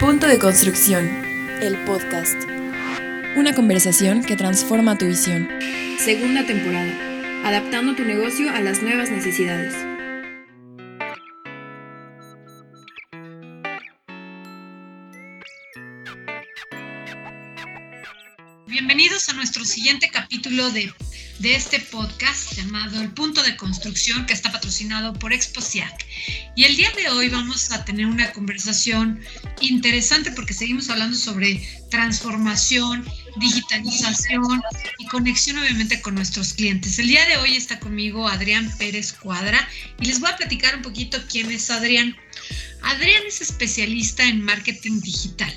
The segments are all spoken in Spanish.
Punto de Construcción, el podcast. Una conversación que transforma tu visión. Segunda temporada, adaptando tu negocio a las nuevas necesidades. Bienvenidos a nuestro siguiente capítulo de de este podcast llamado El Punto de Construcción que está patrocinado por ExpoSIAC. Y el día de hoy vamos a tener una conversación interesante porque seguimos hablando sobre transformación, digitalización y conexión obviamente con nuestros clientes. El día de hoy está conmigo Adrián Pérez Cuadra y les voy a platicar un poquito quién es Adrián. Adrián es especialista en marketing digital,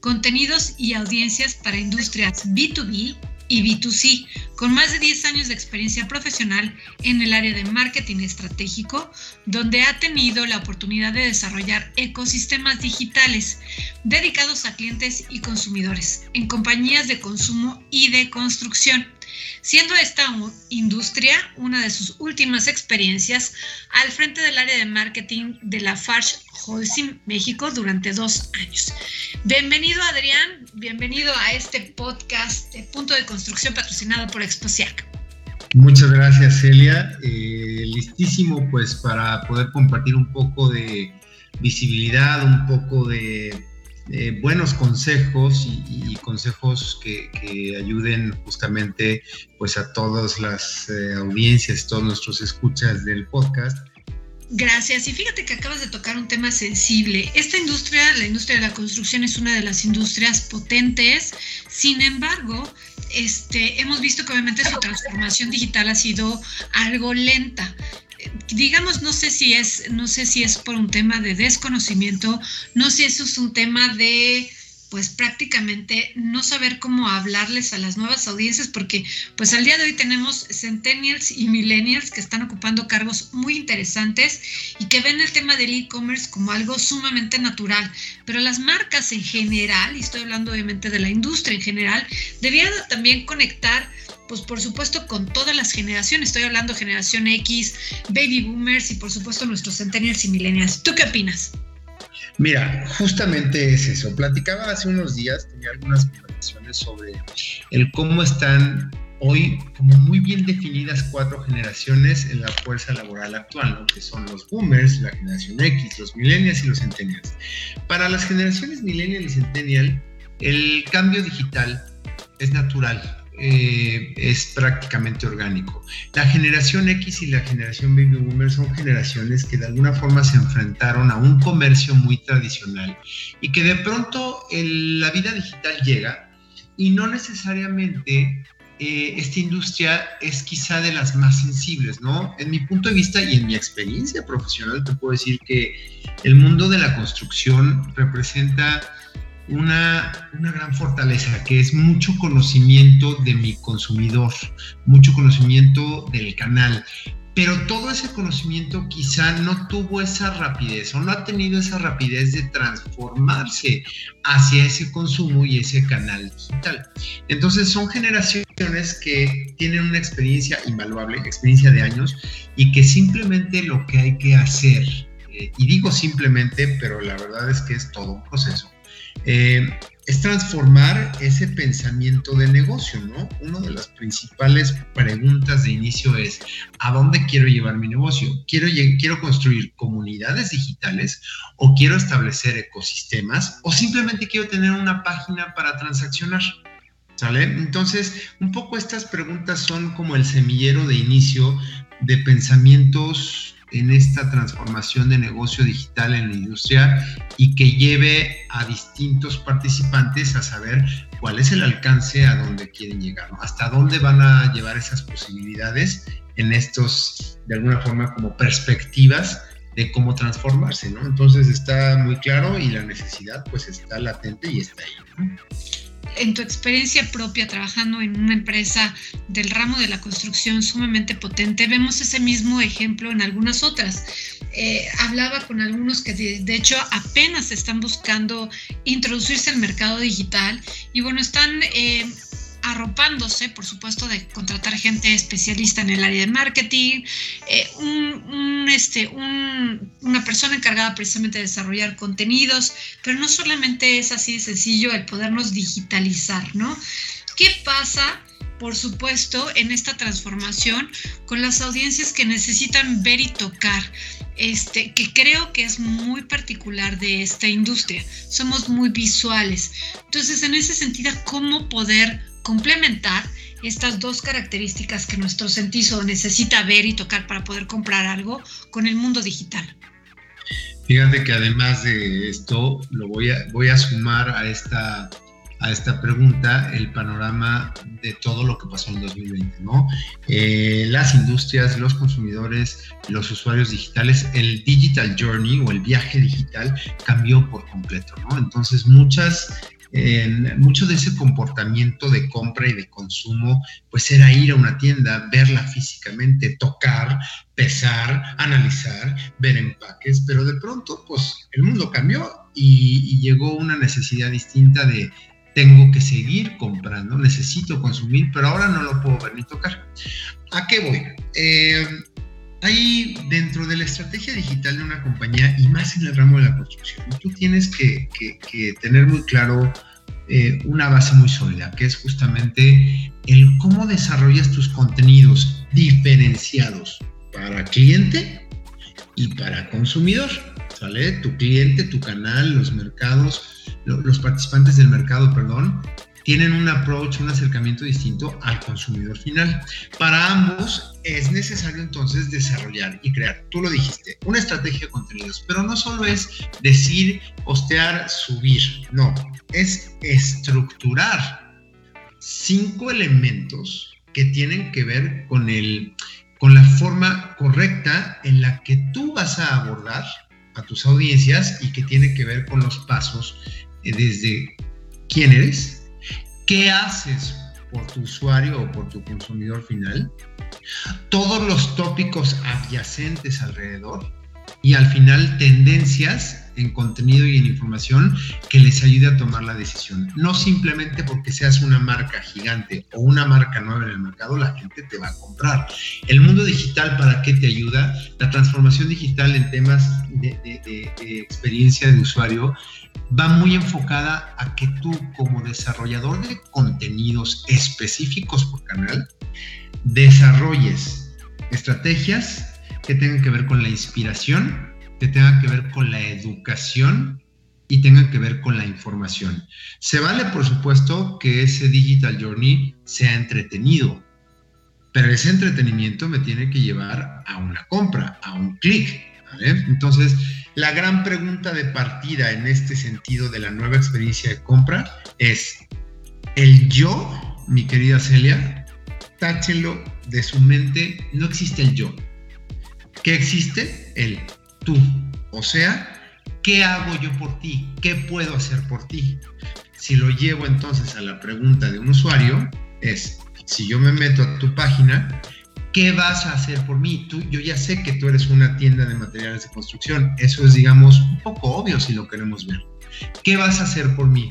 contenidos y audiencias para industrias B2B y B2C, con más de 10 años de experiencia profesional en el área de marketing estratégico, donde ha tenido la oportunidad de desarrollar ecosistemas digitales dedicados a clientes y consumidores en compañías de consumo y de construcción siendo esta industria una de sus últimas experiencias al frente del área de marketing de la Farsh Holcim México durante dos años. Bienvenido Adrián, bienvenido a este podcast de Punto de Construcción patrocinado por Exposiac. Muchas gracias Celia, eh, listísimo pues para poder compartir un poco de visibilidad, un poco de eh, buenos consejos y, consejos que, ayuden justamente pues a todas las eh, audiencias, todos nuestros escuchas del podcast. Gracias. Y fíjate que acabas de tocar un tema sensible. Esta industria, la industria de la construcción, es una de las industrias potentes. Sin embargo, este, hemos visto que obviamente su transformación digital ha sido algo lenta digamos, no sé si es, no sé si es por un tema de desconocimiento, no sé si es un tema de pues prácticamente no saber cómo hablarles a las nuevas audiencias, porque pues al día de hoy tenemos centennials y millennials que están ocupando cargos muy interesantes y que ven el tema del e-commerce como algo sumamente natural, pero las marcas en general, y estoy hablando obviamente de la industria en general, debían también conectar pues por supuesto con todas las generaciones, estoy hablando generación X, baby boomers y por supuesto nuestros centennials y millennials. ¿Tú qué opinas? Mira, justamente es eso. Platicaba hace unos días, tenía algunas conversaciones sobre el cómo están hoy como muy bien definidas cuatro generaciones en la fuerza laboral actual, ¿no? que son los boomers, la generación X, los millennials y los centennials. Para las generaciones millennial y centennial, el cambio digital es natural, eh, es prácticamente orgánico. La generación X y la generación Baby Boomer son generaciones que de alguna forma se enfrentaron a un comercio muy tradicional y que de pronto la vida digital llega y no necesariamente eh, esta industria es quizá de las más sensibles, ¿no? En mi punto de vista y en mi experiencia profesional te puedo decir que el mundo de la construcción representa una, gran fortaleza, que es mucho conocimiento de mi consumidor, mucho conocimiento del canal. Pero todo ese conocimiento quizá no tuvo esa rapidez o no ha tenido esa rapidez de transformarse hacia ese consumo y ese canal digital. Entonces son generaciones que tienen una experiencia invaluable, experiencia de años, y que simplemente lo que hay que hacer, eh, y digo simplemente, pero la verdad es que es todo un proceso, eh, es transformar ese pensamiento de negocio, ¿no? Una de las principales preguntas de inicio es, ¿a dónde quiero llevar mi negocio? ¿Quiero, quiero construir comunidades digitales o quiero establecer ecosistemas o simplemente quiero tener una página para transaccionar? ¿Sale? Entonces, un poco estas preguntas son como el semillero de inicio de pensamientos en esta transformación de negocio digital en la industria y que lleve a distintos participantes a saber cuál es el alcance a dónde quieren llegar, hasta dónde van a llevar esas posibilidades en estos, de alguna forma, como perspectivas de cómo transformarse, ¿no? Entonces está muy claro y la necesidad pues está latente y está ahí, ¿no? En tu experiencia propia trabajando en una empresa del ramo de la construcción sumamente potente, vemos ese mismo ejemplo en algunas otras. Eh, hablaba con algunos que de, hecho apenas están buscando introducirse al mercado digital y bueno, están... Eh, arropándose, por supuesto, de contratar gente especialista en el área de marketing, eh, un, este, una persona encargada precisamente de desarrollar contenidos, pero no solamente es así de sencillo el podernos digitalizar, ¿no? ¿Qué pasa? por supuesto, en esta transformación con las audiencias que necesitan ver y tocar, este, que creo que es muy particular de esta industria. Somos muy visuales. Entonces, en ese sentido, ¿cómo poder complementar estas dos características que nuestro sentido necesita ver y tocar para poder comprar algo con el mundo digital? Fíjate que además de esto, lo voy a, voy a sumar a esta a esta pregunta el panorama de todo lo que pasó en 2020, ¿no? Eh, las industrias, los consumidores, los usuarios digitales, el digital journey o el viaje digital cambió por completo, ¿no? Entonces muchas mucho de ese comportamiento de compra y de consumo, pues era ir a una tienda, verla físicamente, tocar, pesar, analizar, ver empaques, pero de pronto, pues el mundo cambió y llegó una necesidad distinta de tengo que seguir comprando, necesito consumir, pero ahora no lo puedo ver ni tocar. ¿A qué voy? Eh, ahí dentro de la estrategia digital de una compañía y más en el ramo de la construcción, tú tienes que, tener muy claro eh, una base muy sólida, que es justamente el cómo desarrollas tus contenidos diferenciados para cliente y para consumidor. ¿Sale? Tu cliente, tu canal, los mercados, los participantes del mercado, perdón, tienen un approach, un acercamiento distinto al consumidor final. Para ambos es necesario entonces desarrollar y crear, tú lo dijiste, una estrategia de contenidos, pero no solo es decir, postear, subir, no, es estructurar cinco elementos que tienen que ver con, el, con la forma correcta en la que tú vas a abordar a tus audiencias y que tiene que ver con los pasos desde quién eres, qué haces por tu usuario o por tu consumidor final, todos los tópicos adyacentes alrededor y al final tendencias en contenido y en información que les ayude a tomar la decisión. No simplemente porque seas una marca gigante o una marca nueva en el mercado, la gente te va a comprar. El mundo digital, ¿para qué te ayuda? La transformación digital en temas de, de experiencia de usuario va muy enfocada a que tú como desarrollador de contenidos específicos por canal, desarrolles estrategias que tengan que ver con la inspiración, que tengan que ver con la educación y tengan que ver con la información. Se vale, por supuesto, que ese digital journey sea entretenido, pero ese entretenimiento me tiene que llevar a una compra, a un clic. Entonces, la gran pregunta de partida en este sentido de la nueva experiencia de compra es, el yo, mi querida Celia, táchenlo de su mente, no existe el yo. ¿Qué existe? El tú. O sea, ¿qué hago yo por ti? ¿Qué puedo hacer por ti? Si lo llevo entonces a la pregunta de un usuario, es, si yo me meto a tu página, ¿qué vas a hacer por mí? Tú, yo ya sé que tú eres una tienda de materiales de construcción. Eso es, digamos, un poco obvio si lo queremos ver. ¿Qué vas a hacer por mí?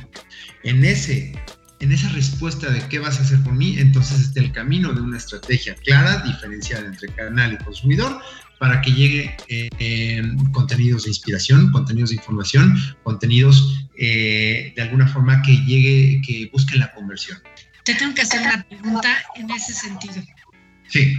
En ese en esa respuesta de qué vas a hacer por mí, entonces está el camino de una estrategia clara, diferenciada entre canal y consumidor, para que llegue eh, contenidos de inspiración, contenidos de información, contenidos eh, de alguna forma que llegue, que busquen la conversión. Te tengo que hacer una pregunta en ese sentido. Sí.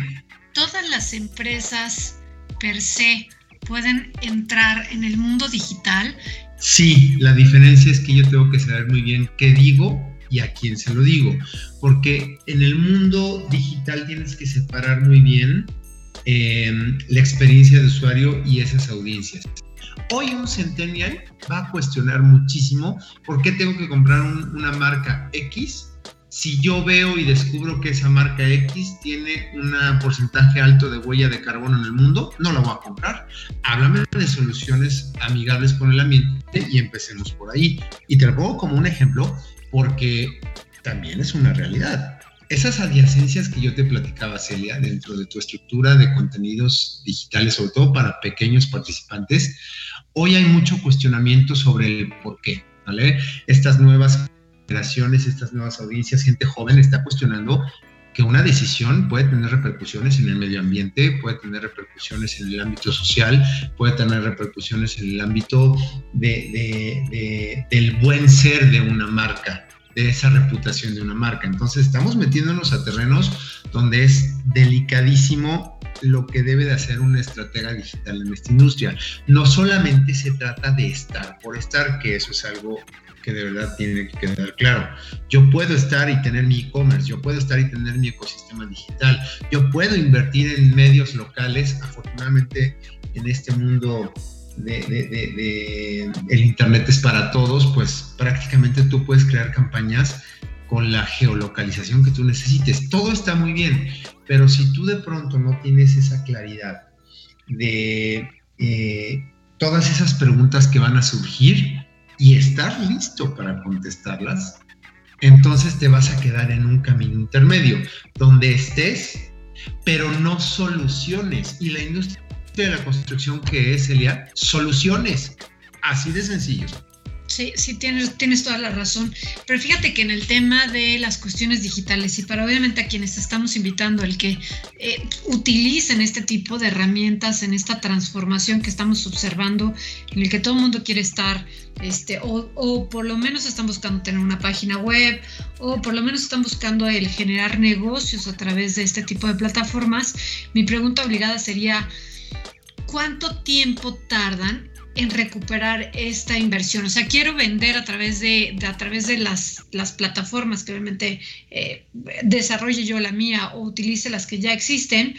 Todas las empresas per se pueden entrar en el mundo digital. Sí, la diferencia es que yo tengo que saber muy bien qué digo y a quién se lo digo, porque en el mundo digital tienes que separar muy bien em, la experiencia de usuario y esas audiencias. Hoy un centennial va a cuestionar muchísimo por qué tengo que comprar una marca X si yo veo y descubro que esa marca X tiene un porcentaje alto de huella de carbono en el mundo, no la voy a comprar. Háblame de soluciones amigables con el ambiente y empecemos por ahí. Y te lo pongo como un ejemplo porque también es una realidad. Esas adyacencias que yo te platicaba, Celia, dentro de tu estructura de contenidos digitales, sobre todo para pequeños participantes, hoy hay mucho cuestionamiento sobre el por qué. Estas nuevas generaciones, estas nuevas audiencias, gente joven está cuestionando que una decisión puede tener repercusiones en el medio ambiente, puede tener repercusiones en el ámbito social, puede tener repercusiones en el ámbito de, del buen ser de una marca, de esa reputación de una marca. Entonces estamos metiéndonos a terrenos donde es delicadísimo lo que debe de hacer una estratega digital en esta industria. No solamente se trata de estar por estar, que eso es algo que de verdad tiene que quedar claro. Yo puedo estar y tener mi e-commerce, yo puedo estar y tener mi ecosistema digital, yo puedo invertir en medios locales, afortunadamente en este mundo de, el internet es para todos, pues prácticamente tú puedes crear campañas con la geolocalización que tú necesites. Todo está muy bien, pero si tú de pronto no tienes esa claridad de eh, todas esas preguntas que van a surgir, y estar listo para contestarlas, entonces te vas a quedar en un camino intermedio, donde estés, pero no soluciones. Y la industria de la construcción que es, Elia, soluciones. Así de sencillo. Sí, sí, tienes, tienes toda la razón. Pero fíjate que en el tema de las cuestiones digitales y para obviamente a quienes estamos invitando el que eh, utilicen este tipo de herramientas en esta transformación que estamos observando, en el que todo el mundo quiere estar, este, o, o por lo menos están buscando tener una página web, o por lo menos están buscando el generar negocios a través de este tipo de plataformas, mi pregunta obligada sería, ¿cuánto tiempo tardan en recuperar esta inversión. O sea, quiero vender a través de, a través de las, las, plataformas que obviamente eh, desarrolle yo la mía o utilice las que ya existen.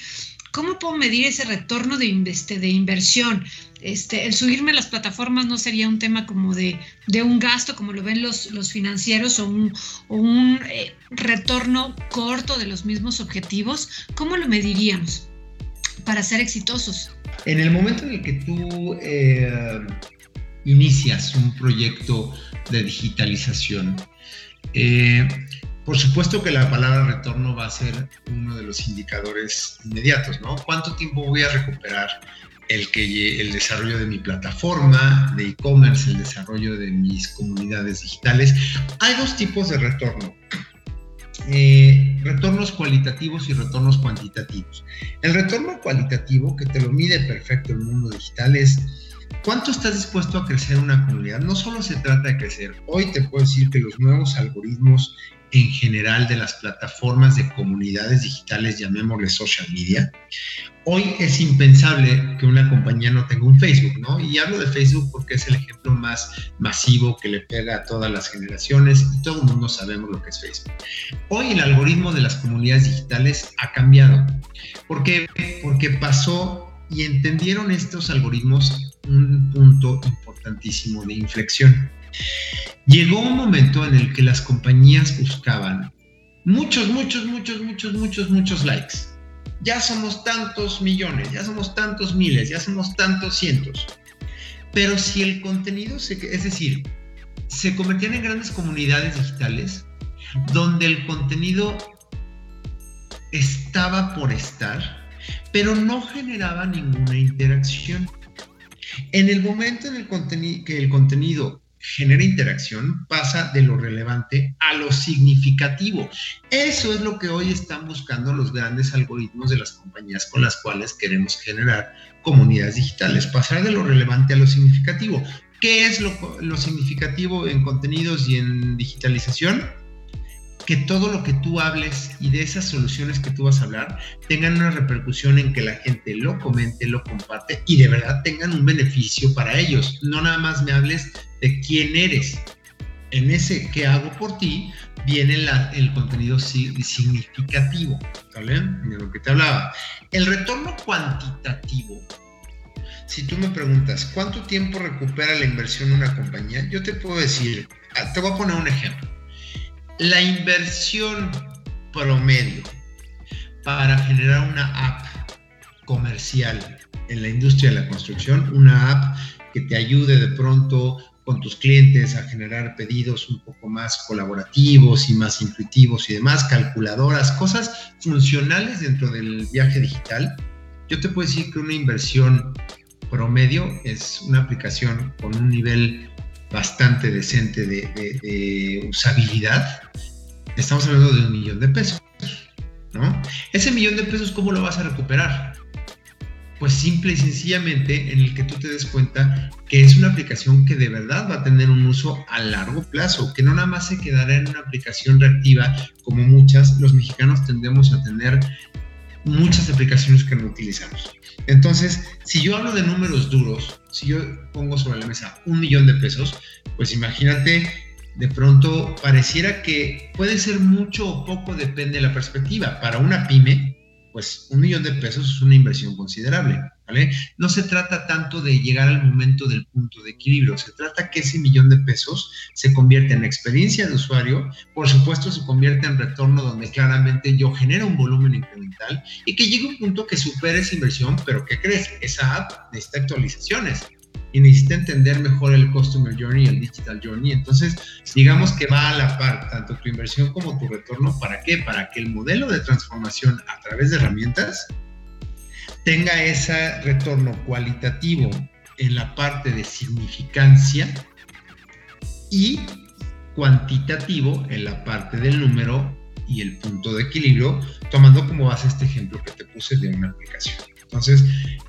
¿Cómo puedo medir ese retorno de, de inversión? Este, el subirme a las plataformas no sería un tema como de, de un gasto, como lo ven los, los financieros, o un, o un eh, retorno corto de los mismos objetivos. ¿Cómo lo mediríamos para ser exitosos? En el momento en el que tú eh, inicias un proyecto de digitalización, eh, por supuesto que la palabra retorno va a ser uno de los indicadores inmediatos, ¿no? ¿Cuánto tiempo voy a recuperar el, que, el desarrollo de mi plataforma de e-commerce, el desarrollo de mis comunidades digitales? Hay dos tipos de retorno. Eh, retornos cualitativos y retornos cuantitativos. El retorno cualitativo, que te lo mide perfecto el mundo digital, es cuánto estás dispuesto a crecer una comunidad. No solo se trata de crecer, hoy te puedo decir que los nuevos algoritmos en general de las plataformas de comunidades digitales, llamémosle social media. Hoy es impensable que una compañía no tenga un Facebook, ¿no? Y hablo de Facebook porque es el ejemplo más masivo que le pega a todas las generaciones y todo el mundo sabemos lo que es Facebook. Hoy el algoritmo de las comunidades digitales ha cambiado. ¿Por qué? Porque pasó y entendieron estos algoritmos un punto importantísimo de inflexión. Llegó un momento en el que las compañías buscaban muchos, muchos, muchos, muchos, muchos, muchos likes. Ya somos tantos millones, ya somos tantos miles, ya somos tantos cientos. Pero si el contenido, es decir, se convertían en grandes comunidades digitales donde el contenido estaba por estar, pero no generaba ninguna interacción. En el momento en el que el contenido genera interacción, pasa de lo relevante a lo significativo. Eso es lo que hoy están buscando los grandes algoritmos de las compañías con las cuales queremos generar comunidades digitales, pasar de lo relevante a lo significativo. ¿Qué es lo, lo significativo en contenidos y en digitalización? Que todo lo que tú hables y de esas soluciones que tú vas a hablar tengan una repercusión en que la gente lo comente, lo comparte y de verdad tengan un beneficio para ellos. No nada más me hables de quién eres. En ese que hago por ti viene el contenido significativo, ¿vale? De lo que te hablaba. El retorno cuantitativo. Si tú me preguntas, ¿cuánto tiempo recupera la inversión una compañía? Yo te puedo decir, ah, te voy a poner un ejemplo la inversión promedio para generar una app comercial en la industria de la construcción, una app que te ayude de pronto con tus clientes a generar pedidos un poco más colaborativos y más intuitivos y demás, calculadoras, cosas funcionales dentro del viaje digital. Yo te puedo decir que una inversión promedio es una aplicación con un nivel bastante decente de, usabilidad, estamos hablando de un millón de pesos. ¿no? Ese millón de pesos, ¿cómo lo vas a recuperar? Pues simple y sencillamente en el que tú te des cuenta que es una aplicación que de verdad va a tener un uso a largo plazo, que no nada más se quedará en una aplicación reactiva como muchas, los mexicanos tendemos a tener muchas aplicaciones que no utilizamos. Entonces, si yo hablo de números duros, si yo pongo sobre la mesa un millón de pesos, pues imagínate, de pronto pareciera que puede ser mucho o poco, depende de la perspectiva. Para una pyme, pues un millón de pesos es una inversión considerable. No se trata tanto de llegar al momento del punto de equilibrio, se trata que ese millón de pesos se convierta en experiencia de usuario, por supuesto se convierte en retorno donde claramente yo genero un volumen incremental y que llegue un punto que supere esa inversión, pero ¿qué crees? Esa app necesita actualizaciones y necesita entender mejor el Customer Journey y el Digital Journey. Entonces, digamos que va a la par, tanto tu inversión como tu retorno. ¿Para qué? Para que el modelo de transformación a través de herramientas tenga ese retorno cualitativo en la parte de significancia y cuantitativo en la parte del número y el punto de equilibrio, tomando como base este ejemplo que te puse de una aplicación. Entonces,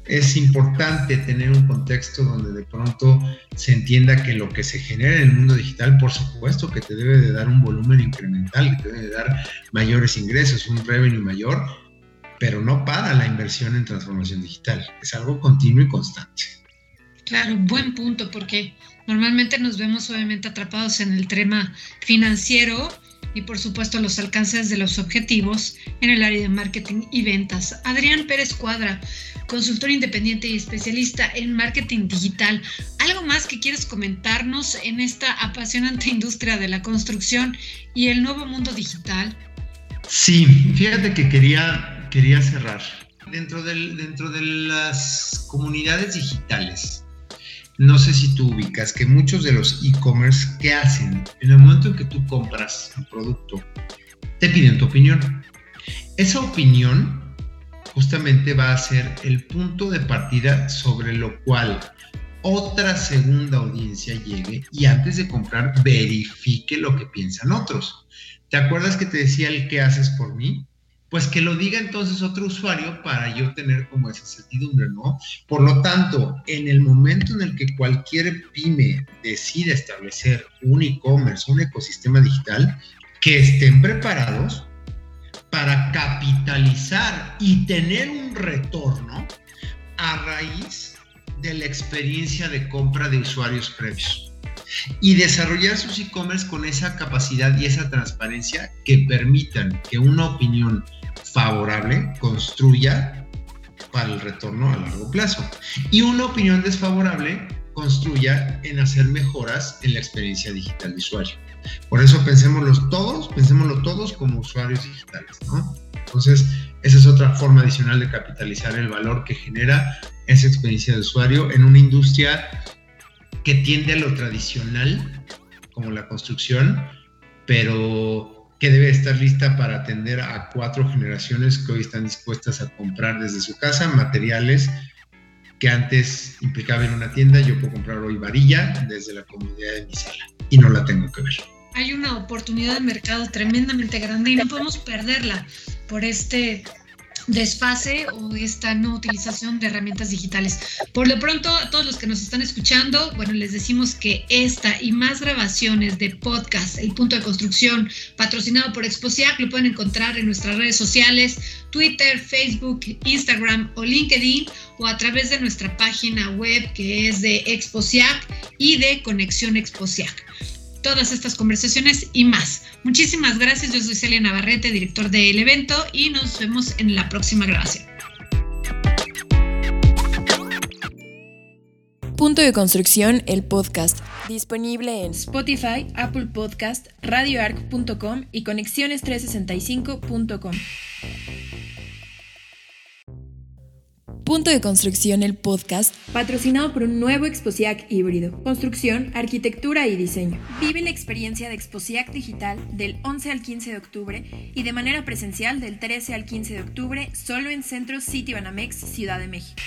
es importante tener un contexto donde de pronto se entienda que lo que se genera en el mundo digital, por supuesto que te debe de dar un volumen incremental, que te debe de dar mayores ingresos, un revenue mayor, pero no para la inversión en transformación digital, es algo continuo y constante. Claro, buen punto, porque normalmente nos vemos obviamente atrapados en el tema financiero y por supuesto los alcances de los objetivos en el área de marketing y ventas. Adrián Pérez Cuadra, consultor independiente y especialista en marketing digital. ¿Algo más que quieres comentarnos en esta apasionante industria de la construcción y el nuevo mundo digital? Sí, fíjate que quería, quería cerrar. Dentro, del, dentro de las comunidades digitales, no sé si tú ubicas que muchos de los e-commerce que hacen en el momento en que tú compras un producto, te piden tu opinión. Esa opinión justamente va a ser el punto de partida sobre lo cual otra segunda audiencia llegue y antes de comprar verifique lo que piensan otros. ¿Te acuerdas que te decía el qué haces por mí? Pues que lo diga entonces otro usuario para yo tener como esa certidumbre, ¿no? Por lo tanto, en el momento en el que cualquier pyme decida establecer un e-commerce, un ecosistema digital, que estén preparados para capitalizar y tener un retorno a raíz de la experiencia de compra de usuarios previos y desarrollar sus e-commerce con esa capacidad y esa transparencia que permitan que una opinión favorable construya para el retorno a largo plazo y una opinión desfavorable construya en hacer mejoras en la experiencia digital de usuario. Por eso pensémoslo todos, pensémoslo todos como usuarios digitales, ¿no? Entonces, esa es otra forma adicional de capitalizar el valor que genera esa experiencia de usuario en una industria que tiende a lo tradicional, como la construcción, pero que debe estar lista para atender a cuatro generaciones que hoy están dispuestas a comprar desde su casa materiales que antes implicaba en una tienda, yo puedo comprar hoy varilla desde la comodidad de mi sala y no la tengo que ver. Hay una oportunidad de mercado tremendamente grande y no podemos perderla por este desfase o esta no utilización de herramientas digitales. Por lo pronto, a todos los que nos están escuchando, bueno, les decimos que esta y más grabaciones de podcast, El Punto de Construcción, patrocinado por Exposiac, lo pueden encontrar en nuestras redes sociales, Twitter, Facebook, Instagram o LinkedIn, o a través de nuestra página web que es de Exposiac y de Conexión Exposiac todas estas conversaciones y más. Muchísimas gracias, yo soy Celia Navarrete, director del evento, y nos vemos en la próxima grabación. Punto de Construcción, el podcast, disponible en Spotify, Apple Podcast, radioarc.com y conexiones365.com. Punto de Construcción, el podcast, patrocinado por un nuevo Exposiac híbrido. Construcción, arquitectura y diseño. Vive la experiencia de Exposiac Digital del 11 al 15 de octubre y de manera presencial del 13 al 15 de octubre solo en Centro City Banamex, Ciudad de México.